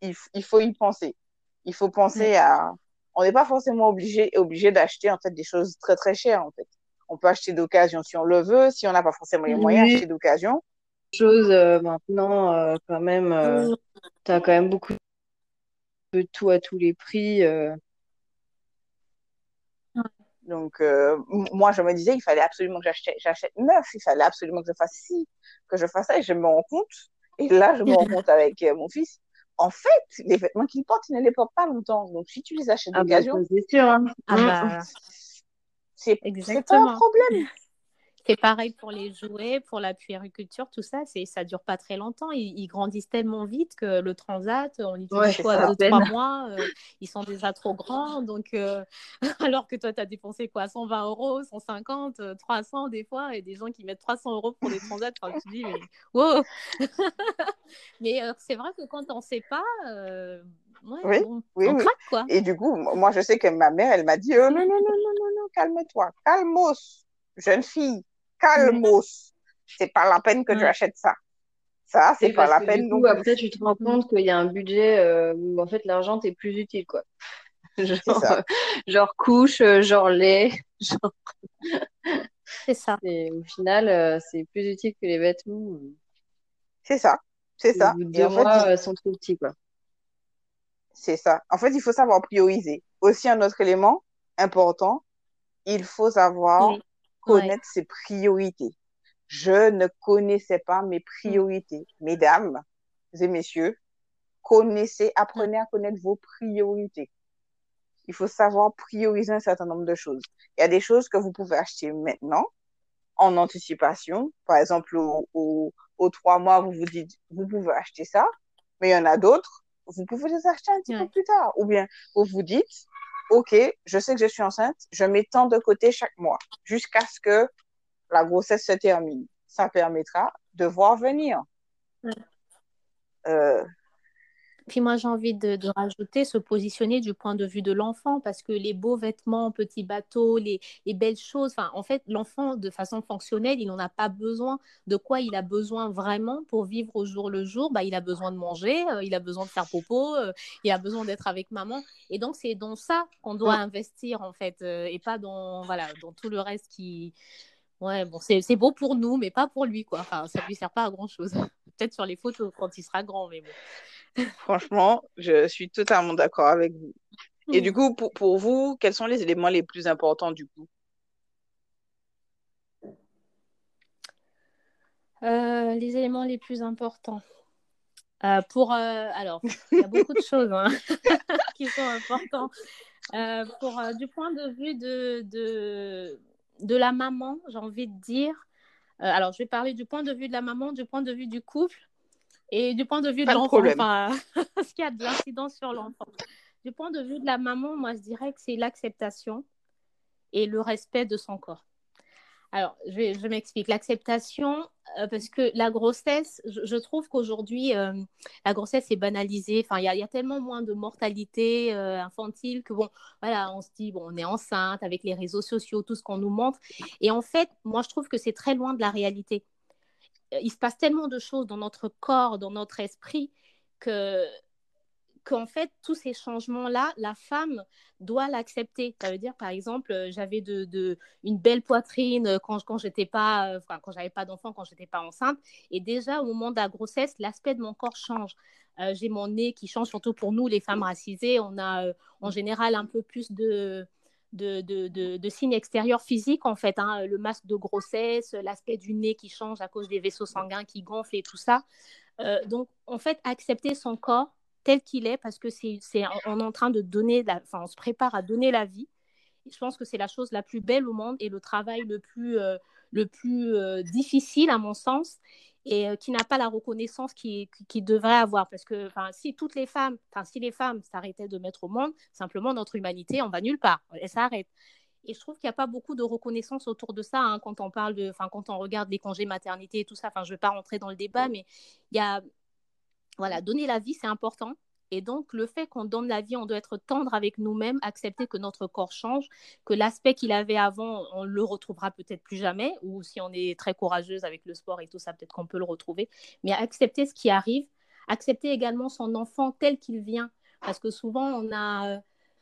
il, il faut y penser. Il faut penser Ouais. à. On n'est pas forcément obligé obligé d'acheter en fait des choses très très chères en fait. On peut acheter d'occasion si on le veut, si on n'a pas forcément les moyens, Oui. acheter d'occasion. Chose euh, maintenant, euh, quand même, euh, Mm. t'as quand même beaucoup de tout à tous les prix. Donc euh, moi je me disais il fallait absolument que j'achète j'achète neuf, il fallait absolument que je fasse ci, que je fasse ça et je me rends compte. Et là je me rends compte avec euh, mon fils. En fait, les vêtements qu'il porte, il ne les porte pas longtemps. Donc si tu les achètes Ah bah, d'occasion, c'est sûr, hein. Ah Mm. bah, pas un problème. C'est pareil pour les jouets, pour la puériculture, tout ça, c'est ça dure pas très longtemps. Ils, ils grandissent tellement vite que le transat, on utilise Ouais, c'est quoi deux, peine. trois mois, euh, ils sont déjà trop grands. Donc, euh, (laughs) alors que toi, tu as dépensé quoi 120 euros, 150, euh, 300 des fois, et des gens qui mettent 300 euros pour des transats, enfin, tu te dis, mais wow (laughs) Mais euh, c'est vrai que quand on sait pas, euh, ouais, Oui, on craque quoi. Et du coup, moi, je sais que ma mère, elle m'a dit, euh, non, non, non, non, non, non, calme-toi, calmos, jeune fille, calmos. C'est pas la peine que tu achètes ça. Ça, c'est pas la peine du coup, après, tu te rends compte qu'il y a un budget euh, où en fait l'argent t'est plus utile, quoi. (laughs) Genre, ça. euh, genre couche, euh, genre lait, (laughs) genre C'est ça. c'est- au final, euh, c'est plus utile que les vêtements. C'est ça. C'est ça. Et en fait, mois, il- euh, sont trop petits, quoi. c'est ça. En fait, il faut savoir prioriser. Aussi, un autre élément important, il faut savoir Oui. Ouais. connaître ses priorités. Je ne connaissais pas mes priorités. Mesdames et messieurs, connaissez, apprenez à connaître vos priorités. Il faut savoir prioriser un certain nombre de choses. Il y a des choses que vous pouvez acheter maintenant, en anticipation. Par exemple, au, au, aux trois mois, vous vous dites, vous pouvez acheter ça, mais il y en a d'autres, vous pouvez les acheter un petit Ouais. peu plus tard. Ou bien, vous vous dites, OK, je sais que je suis enceinte, je mets tant de côté chaque mois, jusqu'à ce que la grossesse se termine. Ça permettra de voir venir. Ouais. Euh, Puis moi, j'ai envie de, de rajouter, se positionner du point de vue de l'enfant, parce que les beaux vêtements, petits bateaux, les, les belles choses, enfin, en fait, l'enfant, de façon fonctionnelle, il n'en a pas besoin. De quoi il a besoin vraiment pour vivre au jour le jour? Bah, Il a besoin de manger, euh, il a besoin de faire popo, euh, il a besoin d'être avec maman. Et donc, c'est dans ça qu'on doit investir, en fait, euh, et pas dans, voilà, dans tout le reste qui... Ouais, bon, c'est beau pour nous, mais pas pour lui, quoi. Enfin, ça lui sert pas à grand-chose. (laughs) Peut-être sur les photos quand il sera grand, mais bon. Franchement, je suis totalement d'accord avec vous. Et du coup, pour, pour vous, quels sont les éléments les plus importants du coup? Euh, les éléments les plus importants. Euh, pour, euh, alors, il y a beaucoup de (laughs) choses hein, (laughs) qui sont importants. Euh, pour, du point de vue de, de, de la maman, j'ai envie de dire. alors, je vais parler du point de vue de la maman, du point de vue du couple et du point de vue Pas de l'enfant. Enfin, (laughs) ce qu'il y a de l'incidence sur l'enfant. Du point de vue de la maman, moi, je dirais que c'est l'acceptation et le respect de son corps. Alors, je, m'explique. L'acceptation, euh, parce que la grossesse, je, je trouve qu'aujourd'hui, euh, la grossesse est banalisée. Enfin, il y, a- il y a tellement moins de mortalité euh, infantile que, bon, voilà, on se dit, bon, on est enceinte avec les réseaux sociaux, tout ce qu'on nous montre. Et en fait, moi, je trouve que c'est très loin de la réalité. Euh, Il se passe tellement de choses dans notre corps, dans notre esprit, que qu'en fait, tous ces changements-là, la femme doit l'accepter. Ça veut dire, par exemple, euh, j'avais de, de, une belle poitrine euh, quand, quand j'étais pas, enfin, quand j'avais pas d'enfant, quand j'étais pas enceinte. Et déjà, au moment de la grossesse, l'aspect de mon corps change. J'ai mon nez qui change, surtout pour nous, les femmes racisées. On a en général un peu plus de, de, de, de, signes extérieurs physiques, en fait. Hein, le masque de grossesse, l'aspect du nez qui change à cause des vaisseaux sanguins qui gonflent et tout ça. Euh, donc, en fait, accepter son corps tel qu'il est parce que c'est, c'est on est en train de donner, la, enfin, on se prépare à donner la vie. Je pense que c'est la chose la plus belle au monde et le travail le plus, euh, le plus euh, difficile à mon sens. Et qui n'a pas la reconnaissance qu'il qui devrait avoir. Parce que si toutes les femmes, si les femmes s'arrêtaient de mettre au monde, simplement notre humanité, on va nulle part. Elle s'arrête. Et je trouve qu'il n'y a pas beaucoup de reconnaissance autour de ça hein, quand on parle de, enfin, quand on regarde les congés maternité et tout ça. Enfin, je ne vais pas rentrer dans le débat, mais il y a, voilà, donner la vie, c'est important. Et donc, le fait qu'on donne la vie, on doit être tendre avec nous-mêmes, accepter que notre corps change, que l'aspect qu'il avait avant, on le retrouvera peut-être plus jamais, ou si on est très courageuse avec le sport et tout ça, peut-être qu'on peut le retrouver. Mais accepter ce qui arrive, accepter également son enfant tel qu'il vient, parce que souvent, on a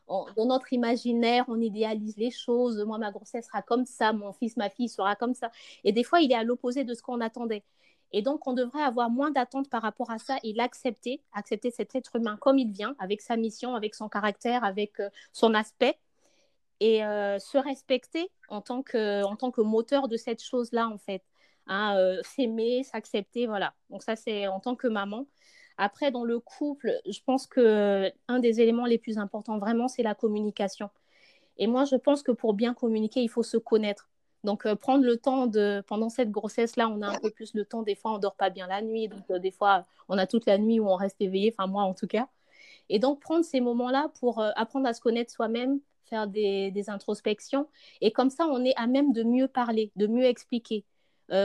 dans notre imaginaire, on idéalise les choses. Moi, ma grossesse sera comme ça, mon fils, ma fille sera comme ça. Et des fois, il est à l'opposé de ce qu'on attendait. Et donc, on devrait avoir moins d'attentes par rapport à ça et l'accepter, accepter cet être humain comme il vient, avec sa mission, avec son caractère, avec euh, son aspect, et euh, se respecter en tant, que, moteur de cette chose-là, en fait. Hein, euh, s'aimer, s'accepter, voilà. Donc ça, c'est en tant que maman. Après, dans le couple, je pense que un des éléments les plus importants, vraiment, c'est la communication. Et moi, je pense que pour bien communiquer, il faut se connaître. Donc, euh, prendre le temps de, pendant cette grossesse-là, on a un peu plus le temps. Des fois, on dort pas bien la nuit. Donc, euh, des fois, on a toute la nuit où on reste éveillé. Enfin, moi, en tout cas. Et donc, prendre ces moments-là pour euh, apprendre à se connaître soi-même, faire des, des, introspections. Et comme ça, on est à même de mieux parler, de mieux expliquer.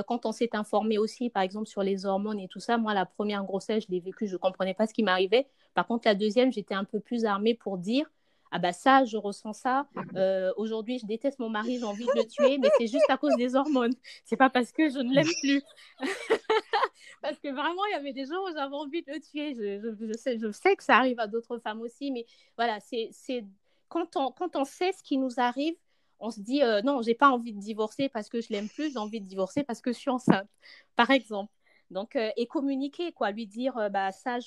Quand on s'est informé aussi, par exemple, sur les hormones et tout ça, moi, la première grossesse, je l'ai vécue, je ne comprenais pas ce qui m'arrivait. Par contre, la deuxième, j'étais un peu plus armée pour dire ah bah ça, je ressens ça. Euh, aujourd'hui, je déteste mon mari, j'ai envie de le tuer, mais c'est juste à cause des hormones. C'est pas parce que je ne l'aime plus. (laughs) parce que vraiment, il y avait des jours où j'avais envie de le tuer. Je, sais, je sais que ça arrive à d'autres femmes aussi, mais voilà, c'est quand on, sait ce qui nous arrive, on se dit euh, non, j'ai pas envie de divorcer parce que je l'aime plus, j'ai envie de divorcer parce que je suis enceinte, par exemple. Donc, euh, et communiquer, quoi, lui dire, euh, bah, ça,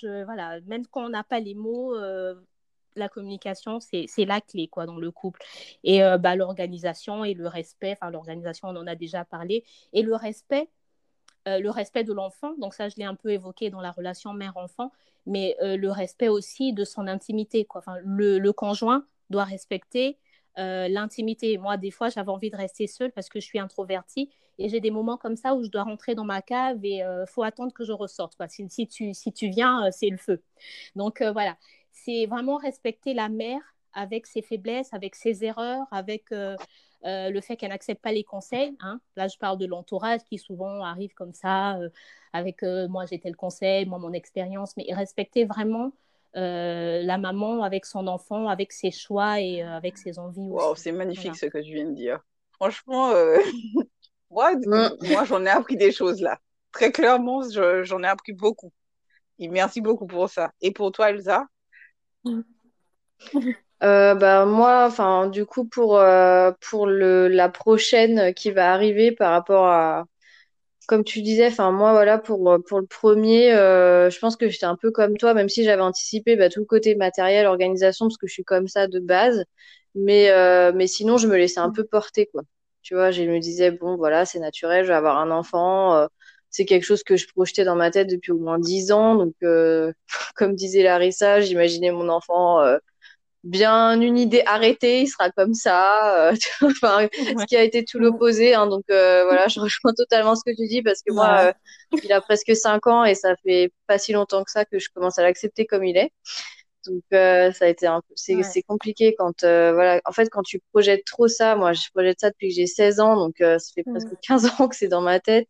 même quand on n'a pas les mots, la communication, c'est la clé, quoi, dans le couple. Et bah, l'organisation et le respect, enfin, l'organisation, on en a déjà parlé, et le respect, le respect de l'enfant, donc ça, je l'ai un peu évoqué dans la relation mère-enfant, mais le respect aussi de son intimité, quoi. Enfin, le, le conjoint doit respecter euh, l'intimité. Moi, des fois, j'avais envie de rester seule parce que je suis introvertie et j'ai des moments comme ça où je dois rentrer dans ma cave et il euh, faut attendre que je ressorte. Si, si, tu, si tu viens, euh, c'est le feu. Donc voilà, c'est vraiment respecter la mère avec ses faiblesses, avec ses erreurs, avec le fait qu'elle n'accepte pas les conseils. Hein. Là, je parle de l'entourage qui souvent arrive comme ça, avec moi j'ai tel conseil, moi mon expérience, mais respecter vraiment euh, la maman avec son enfant, avec ses choix et euh, avec ses envies. Wow, c'est magnifique ce que tu viens de dire. Franchement, euh, (laughs) moi, moi j'en ai appris des choses là. Très clairement, j'en ai appris beaucoup. Et merci beaucoup pour ça. Et pour toi, Elsa bah, moi, enfin, du coup, pour, pour le, la prochaine qui va arriver par rapport à, comme tu disais, enfin moi voilà pour euh, pour le premier, euh, je pense que j'étais un peu comme toi, même si j'avais anticipé bah, tout le côté matériel, organisation, parce que je suis comme ça de base. Mais euh, mais sinon je me laissais un peu porter quoi. Tu vois, je me disais bon voilà c'est naturel, je vais avoir un enfant. C'est quelque chose que je projetais dans ma tête depuis au moins dix ans. Donc (laughs) comme disait Larissa, j'imaginais mon enfant bien une idée arrêtée, il sera comme ça. Euh, (laughs) enfin, ce qui a été tout l'opposé. Hein, donc euh, voilà, je (laughs) rejoins totalement ce que tu dis parce que moi, euh, il a presque 5 ans et ça fait pas si longtemps que ça que je commence à l'accepter comme il est. Donc ça a été un peu, c'est compliqué quand voilà, en fait quand tu projettes trop ça, moi je projette ça depuis que j'ai 16 ans, donc ça fait presque 15 ans que c'est dans ma tête.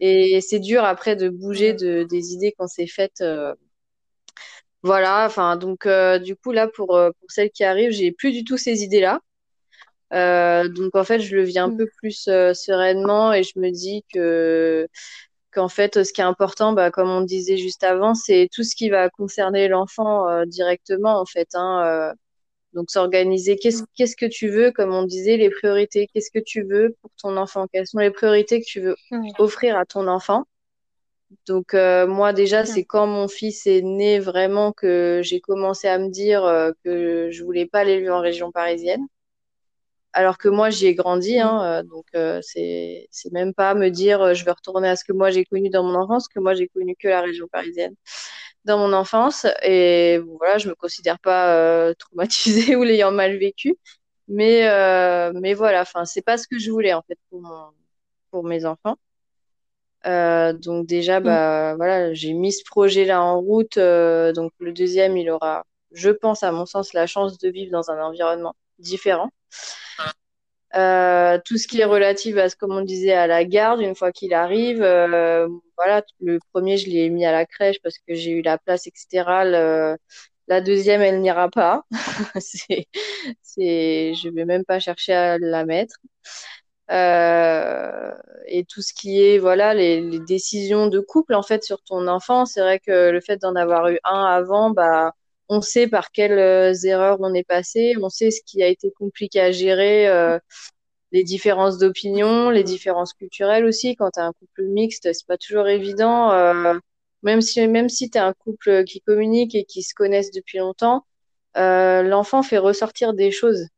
Et c'est dur après de bouger de, des idées qu'on s'est faites voilà, enfin, donc euh, du coup, là, pour, euh, pour celle qui arrive, j'ai plus du tout ces idées-là. Euh, donc en fait, je le vis un mm. peu plus sereinement et je me dis que qu'en fait, ce qui est important, bah, comme on disait juste avant, c'est tout ce qui va concerner l'enfant directement, en fait. Hein, donc s'organiser, qu'est-ce qu'est-ce que tu veux, comme on disait, les priorités, qu'est-ce que tu veux pour ton enfant, quelles sont les priorités que tu veux offrir à ton enfant? Donc euh, moi déjà, c'est quand mon fils est né vraiment que j'ai commencé à me dire euh, que je voulais pas l'élever en région parisienne. Alors que moi j'y ai grandi, hein, euh, donc c'est c'est même pas me dire je vais retourner à ce que moi j'ai connu dans mon enfance, que moi j'ai connu que la région parisienne dans mon enfance. Et voilà, je me considère pas (laughs) traumatisée ou l'ayant mal vécu, mais mais voilà, enfin c'est pas ce que je voulais en fait pour pour mes enfants. Euh, donc déjà, bah, voilà, j'ai mis ce projet-là en route. Euh, donc le deuxième, il aura, je pense, à mon sens, la chance de vivre dans un environnement différent. Euh, tout ce qui est relatif à ce, comme on disait, à la garde, une fois qu'il arrive, voilà, le premier, je l'ai mis à la crèche parce que j'ai eu la place, etc. la deuxième, elle n'ira pas. (laughs) c'est, c'est, je vais même pas chercher à la mettre. Euh, et tout ce qui est voilà les, les, décisions de couple en fait sur ton enfant c'est vrai que le fait d'en avoir eu un avant bah on sait par quelles euh, erreurs on est passé on sait ce qui a été compliqué à gérer euh, les différences d'opinion les différences culturelles aussi. Quand tu as un couple mixte c'est pas toujours évident euh, même si même si tu un couple qui communique et qui se connaissent depuis longtemps l'enfant fait ressortir des choses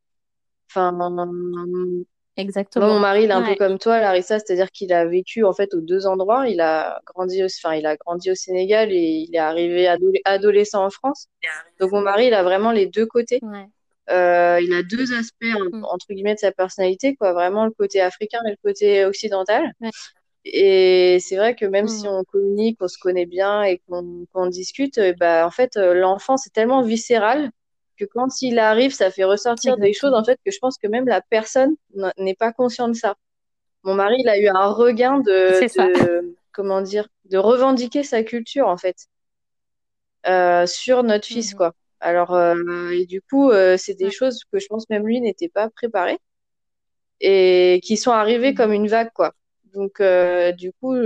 Exactement. mon mari, il est un peu comme toi, Larissa, c'est-à-dire qu'il a vécu en fait aux deux endroits. Il a grandi, au... enfin, il a grandi au Sénégal et il est arrivé adolescent en France. Donc mon mari, il a vraiment les deux côtés. Euh, il a deux aspects mm. entre guillemets de sa personnalité, quoi. Vraiment le côté africain et le côté occidental. Et c'est vrai que même si mm. on communique, on se connaît bien et qu'on discute, bah en fait euh, l'enfant c'est tellement viscéral que quand il arrive, ça fait ressortir des choses en fait que je pense que même la personne n'est pas consciente de ça. Mon mari, il a eu un regain de, (laughs) comment dire, de revendiquer sa culture en fait euh, sur notre fils mhm. quoi. Alors euh, et du coup, euh, c'est des choses que je pense même lui n'était pas préparé et qui sont arrivées mhm. comme une vague quoi. Donc du coup,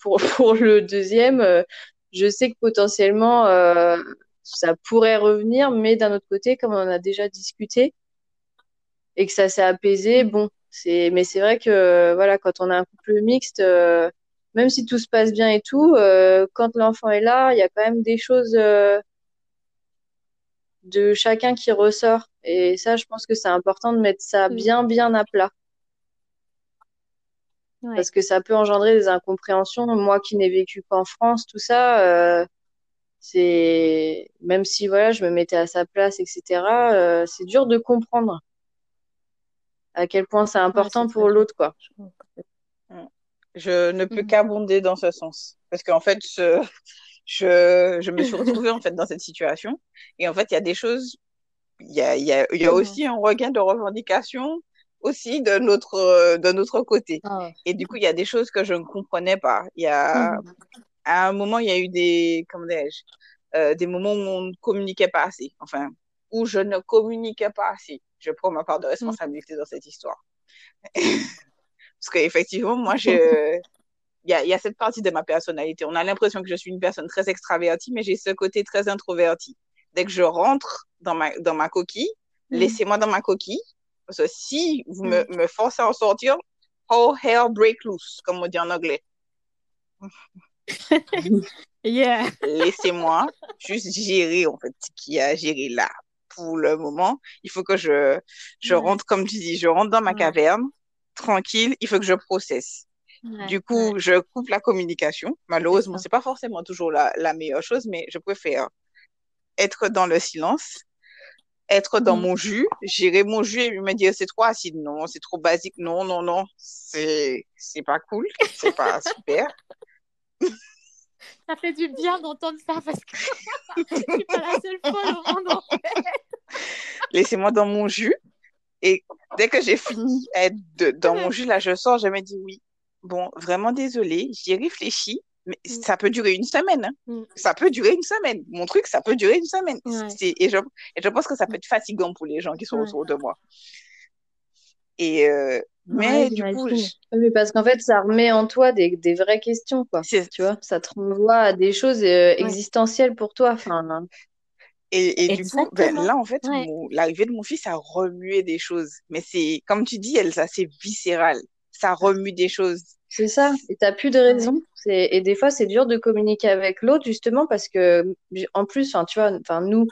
pour (laughs) pour le deuxième, je sais que potentiellement ça pourrait revenir, mais d'un autre côté, comme on en a déjà discuté et que ça s'est apaisé, bon, c'est, mais c'est vrai que voilà, quand on a un couple mixte, euh, même si tout se passe bien et tout, euh, quand l'enfant est là, il y a quand même des choses euh, de chacun qui ressort. Et ça, je pense que c'est important de mettre ça bien, bien à plat. Parce que ça peut engendrer des incompréhensions. Moi qui n'ai vécu qu'en France, tout ça, c'est même si voilà, je me mettais à sa place, etc. Euh, c'est dur de comprendre à quel point c'est important pour l'autre, quoi. Je ne peux mm. qu'abonder dans ce sens, parce qu'en fait, (laughs) je, je, me suis retrouvée en fait dans cette situation, et en fait, il y a des choses, il y a, y a, y a aussi un regain de revendication aussi de notre de notre côté. Ah et du coup, il y a des choses que je ne comprenais pas. Il y a mm à un moment, il y a eu des, comment euh, des moments où on ne communiquait pas assez, enfin, où je ne communiquais pas assez. Je prends ma part de responsabilité dans cette histoire. (laughs) Parce qu'effectivement, moi, je, il y a, y a, cette partie de ma personnalité. On a l'impression que je suis une personne très extravertie, mais j'ai ce côté très introverti. Dès que je rentre dans ma, dans ma coquille, mm. laissez-moi dans ma coquille. Parce que si vous me, mm. me forcez à en sortir, all hell break loose, comme on dit en anglais. (laughs) yeah. Laissez-moi juste gérer, en fait, ce qu'il y a à gérer là. Pour le moment, il faut que je, je rentre, comme tu dis, je rentre dans ma caverne, tranquille, il faut que je processe. du coup, je coupe la communication. Malheureusement, c'est pas forcément toujours la, la, meilleure chose, mais je préfère être dans le silence, être dans mm. mon jus, gérer mon jus et me dire c'est trop acide, non, c'est trop basique, non, non, non, c'est pas cool, c'est pas super. Ça fait du bien d'entendre ça parce que (laughs) je suis pas la seule folle au monde en fait. Laissez-moi dans mon jus. Et dès que j'ai fini dans mon jus, là, je sors, je me dis oui. Bon, vraiment désolée, j'y réfléchi, mais mm. ça peut durer une semaine. Hein. Mm. Ça peut durer une semaine. Mon truc, ça peut durer une semaine. Et, je, et je pense que ça peut être fatigant pour les gens qui sont autour de moi. Et, euh, mais du coup, oui, parce qu'en fait, ça remet en toi des, des vraies questions, quoi. Tu vois, ça te renvoie à des choses euh, existentielles pour toi. Enfin, et, et du coup, ben, là, en fait, l'arrivée de mon fils a remué des choses. Mais c'est, comme tu dis, Elsa, c'est viscéral. Ça remue des choses. C'est ça. Et t'as plus de raison. Et des fois, c'est dur de communiquer avec l'autre, justement, parce que, en plus, tu vois, enfin, nous,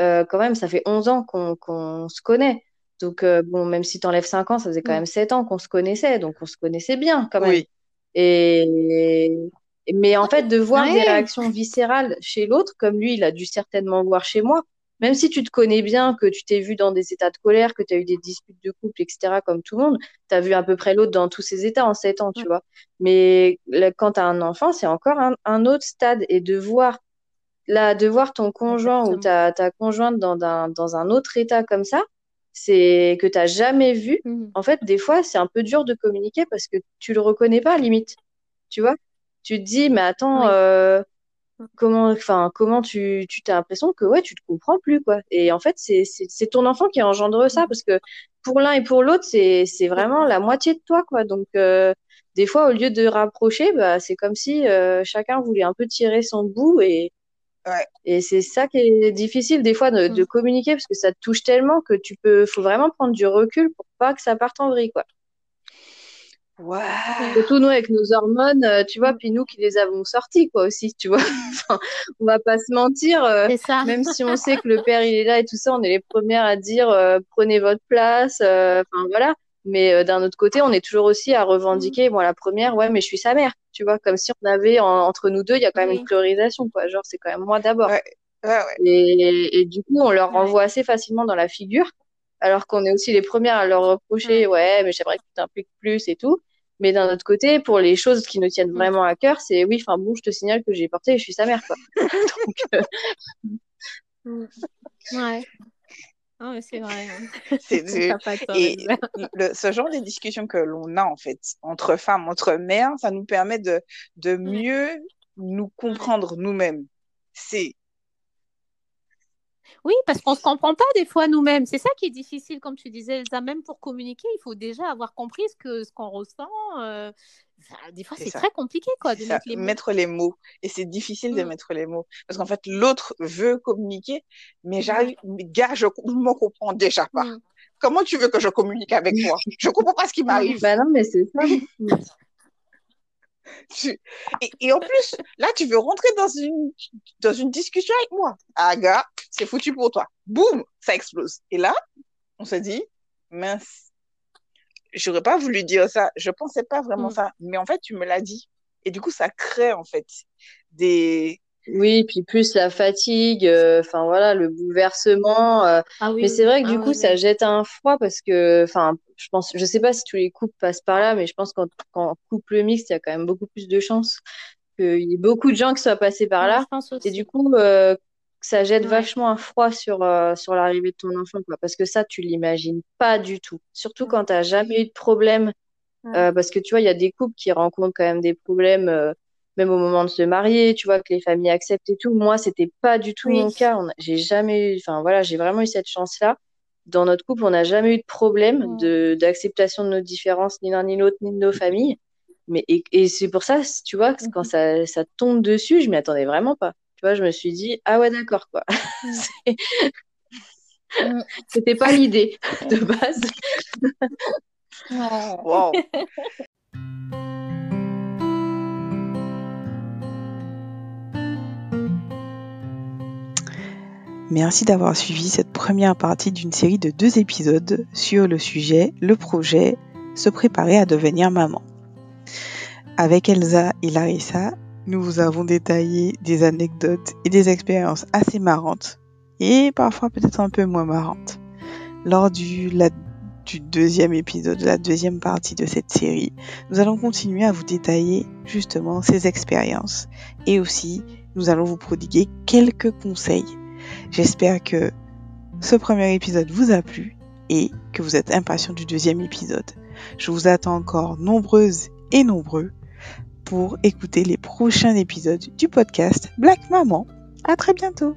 euh, quand même, ça fait 11 ans qu'on qu'on se connaît. Donc, euh, bon, même si tu enlèves 5 ans, ça faisait quand mm. même 7 ans qu'on se connaissait, donc on se connaissait bien quand même. Et... Mais en fait, de voir des réactions viscérales chez l'autre, comme lui, il a dû certainement voir chez moi, même si tu te connais bien, que tu t'es vu dans des états de colère, que tu as eu des disputes de couple, etc., comme tout le monde, tu as vu à peu près l'autre dans tous ces états en sept ans, tu vois. Mais quand tu as un enfant, c'est encore un, autre stade. Et de voir, là, de voir ton conjoint ou ta, ta conjointe dans dans un autre état comme ça, c'est que tu n'as jamais vu. Mmh. En fait, des fois, c'est un peu dur de communiquer parce que tu le reconnais pas, limite. Tu vois? Tu te dis, mais attends, euh, comment, enfin, comment tu, tu t'as l'impression que ouais, tu te comprends plus quoi. Et en fait, c'est, c'est, ton enfant qui engendre ça parce que pour l'un et pour l'autre, c'est, c'est vraiment la moitié de toi quoi. Donc euh, des fois, au lieu de rapprocher, bah, c'est comme si euh, chacun voulait un peu tirer son bout et ouais. et c'est ça qui est difficile des fois de, de, mm. communiquer parce que ça te touche tellement que tu peux, faut vraiment prendre du recul pour pas que ça parte en vrille quoi. Ouais. Surtout nous avec nos hormones, euh, tu vois, puis nous qui les avons sorties, quoi, aussi, tu vois. (laughs) enfin, on va pas se mentir. Euh, même si on sait que le (laughs) père il est là et tout ça, on est les premières à dire euh, prenez votre place. Enfin voilà. Mais d'un autre côté, on est toujours aussi à revendiquer. Moi, la première, ouais, mais je suis sa mère, tu vois, comme si on avait entre nous deux, il y a quand même une priorisation, quoi. Genre, c'est quand même moi d'abord. Ouais. Ouais, et, et, du coup, on leur renvoie assez facilement dans la figure alors qu'on est aussi les premières à leur reprocher, ouais, mais j'aimerais que tu t'impliques plus et tout. Mais d'un autre côté, pour les choses qui nous tiennent mm. vraiment à cœur, c'est oui, enfin bon, je te signale que j'ai porté et je suis sa mère, quoi. (laughs) Donc, euh, (laughs) mm. Mais c'est vrai. Hein. (laughs) (laughs) et ce genre de discussions que l'on a en fait entre femmes, entre mères, ça nous permet de, de mieux nous comprendre nous-mêmes. C'est oui, parce qu'on ne se comprend pas des fois nous-mêmes. C'est ça qui est difficile, comme tu disais, Elsa. Même pour communiquer, il faut déjà avoir compris ce qu'on ce qu'on ressent. Euh, des fois, c'est très compliqué quoi, de mettre les, mots. mettre les mots. Et c'est difficile de mm. mettre les mots. Parce qu'en fait, l'autre veut communiquer, mais j'arrive, gars, je ne me comprends déjà pas. Mm. Comment tu veux que je communique avec toi? Je ne comprends pas ce qui m'arrive. Bah non, mais c'est ça. (laughs) Et, en plus, là, tu veux rentrer dans une, dans une discussion avec moi. Ah, gars, c'est foutu pour toi. Boum, ça explose. Et là, on se dit, mince, j'aurais pas voulu dire ça. Je pensais pas vraiment mm. ça. Mais en fait, tu me l'as dit. Et du coup, ça crée, en fait, des, oui, puis plus la fatigue, euh, enfin voilà, le bouleversement. Euh, ah mais c'est vrai que du ah coup, ça jette un froid parce que, enfin, je pense, je sais pas si tous les couples passent par là, mais je pense qu'en couple mixte, il y a quand même beaucoup plus de chances qu'il y ait beaucoup de gens qui soient passés par là. Et du coup, euh, ça jette vachement un froid sur sur l'arrivée de ton enfant, quoi, parce que ça, tu l'imagines pas du tout. Surtout quand t'as jamais eu de problème, parce que tu vois, il y a des couples qui rencontrent quand même des problèmes même au moment de se marier, tu vois, que les familles acceptent et tout. Moi, c'était pas du tout mon cas. J'ai jamais eu, enfin voilà, j'ai vraiment eu cette chance-là. Dans notre couple, on n'a jamais eu de problème de d'acceptation de nos différences, ni l'un ni l'autre, ni de nos familles. Mais et, et c'est pour ça, tu vois, que quand mhm. ça, ça tombe dessus, je m'y attendais vraiment pas. Tu vois, je me suis dit ah ouais d'accord quoi. (laughs) C'était pas l'idée (laughs) de base. wow. Merci d'avoir suivi cette première partie d'une série de deux épisodes sur le sujet, le projet, se préparer à devenir maman. Avec Elsa et Larissa, nous vous avons détaillé des anecdotes et des expériences assez marrantes et parfois peut-être un peu moins marrantes. Lors du, du deuxième épisode, de la deuxième partie de cette série, nous allons continuer à vous détailler justement ces expériences et aussi nous allons vous prodiguer quelques conseils J'espère que ce premier épisode vous a plu et que vous êtes impatients du deuxième épisode. Je vous attends encore nombreuses et nombreux pour écouter les prochains épisodes du podcast Black Maman. À très bientôt!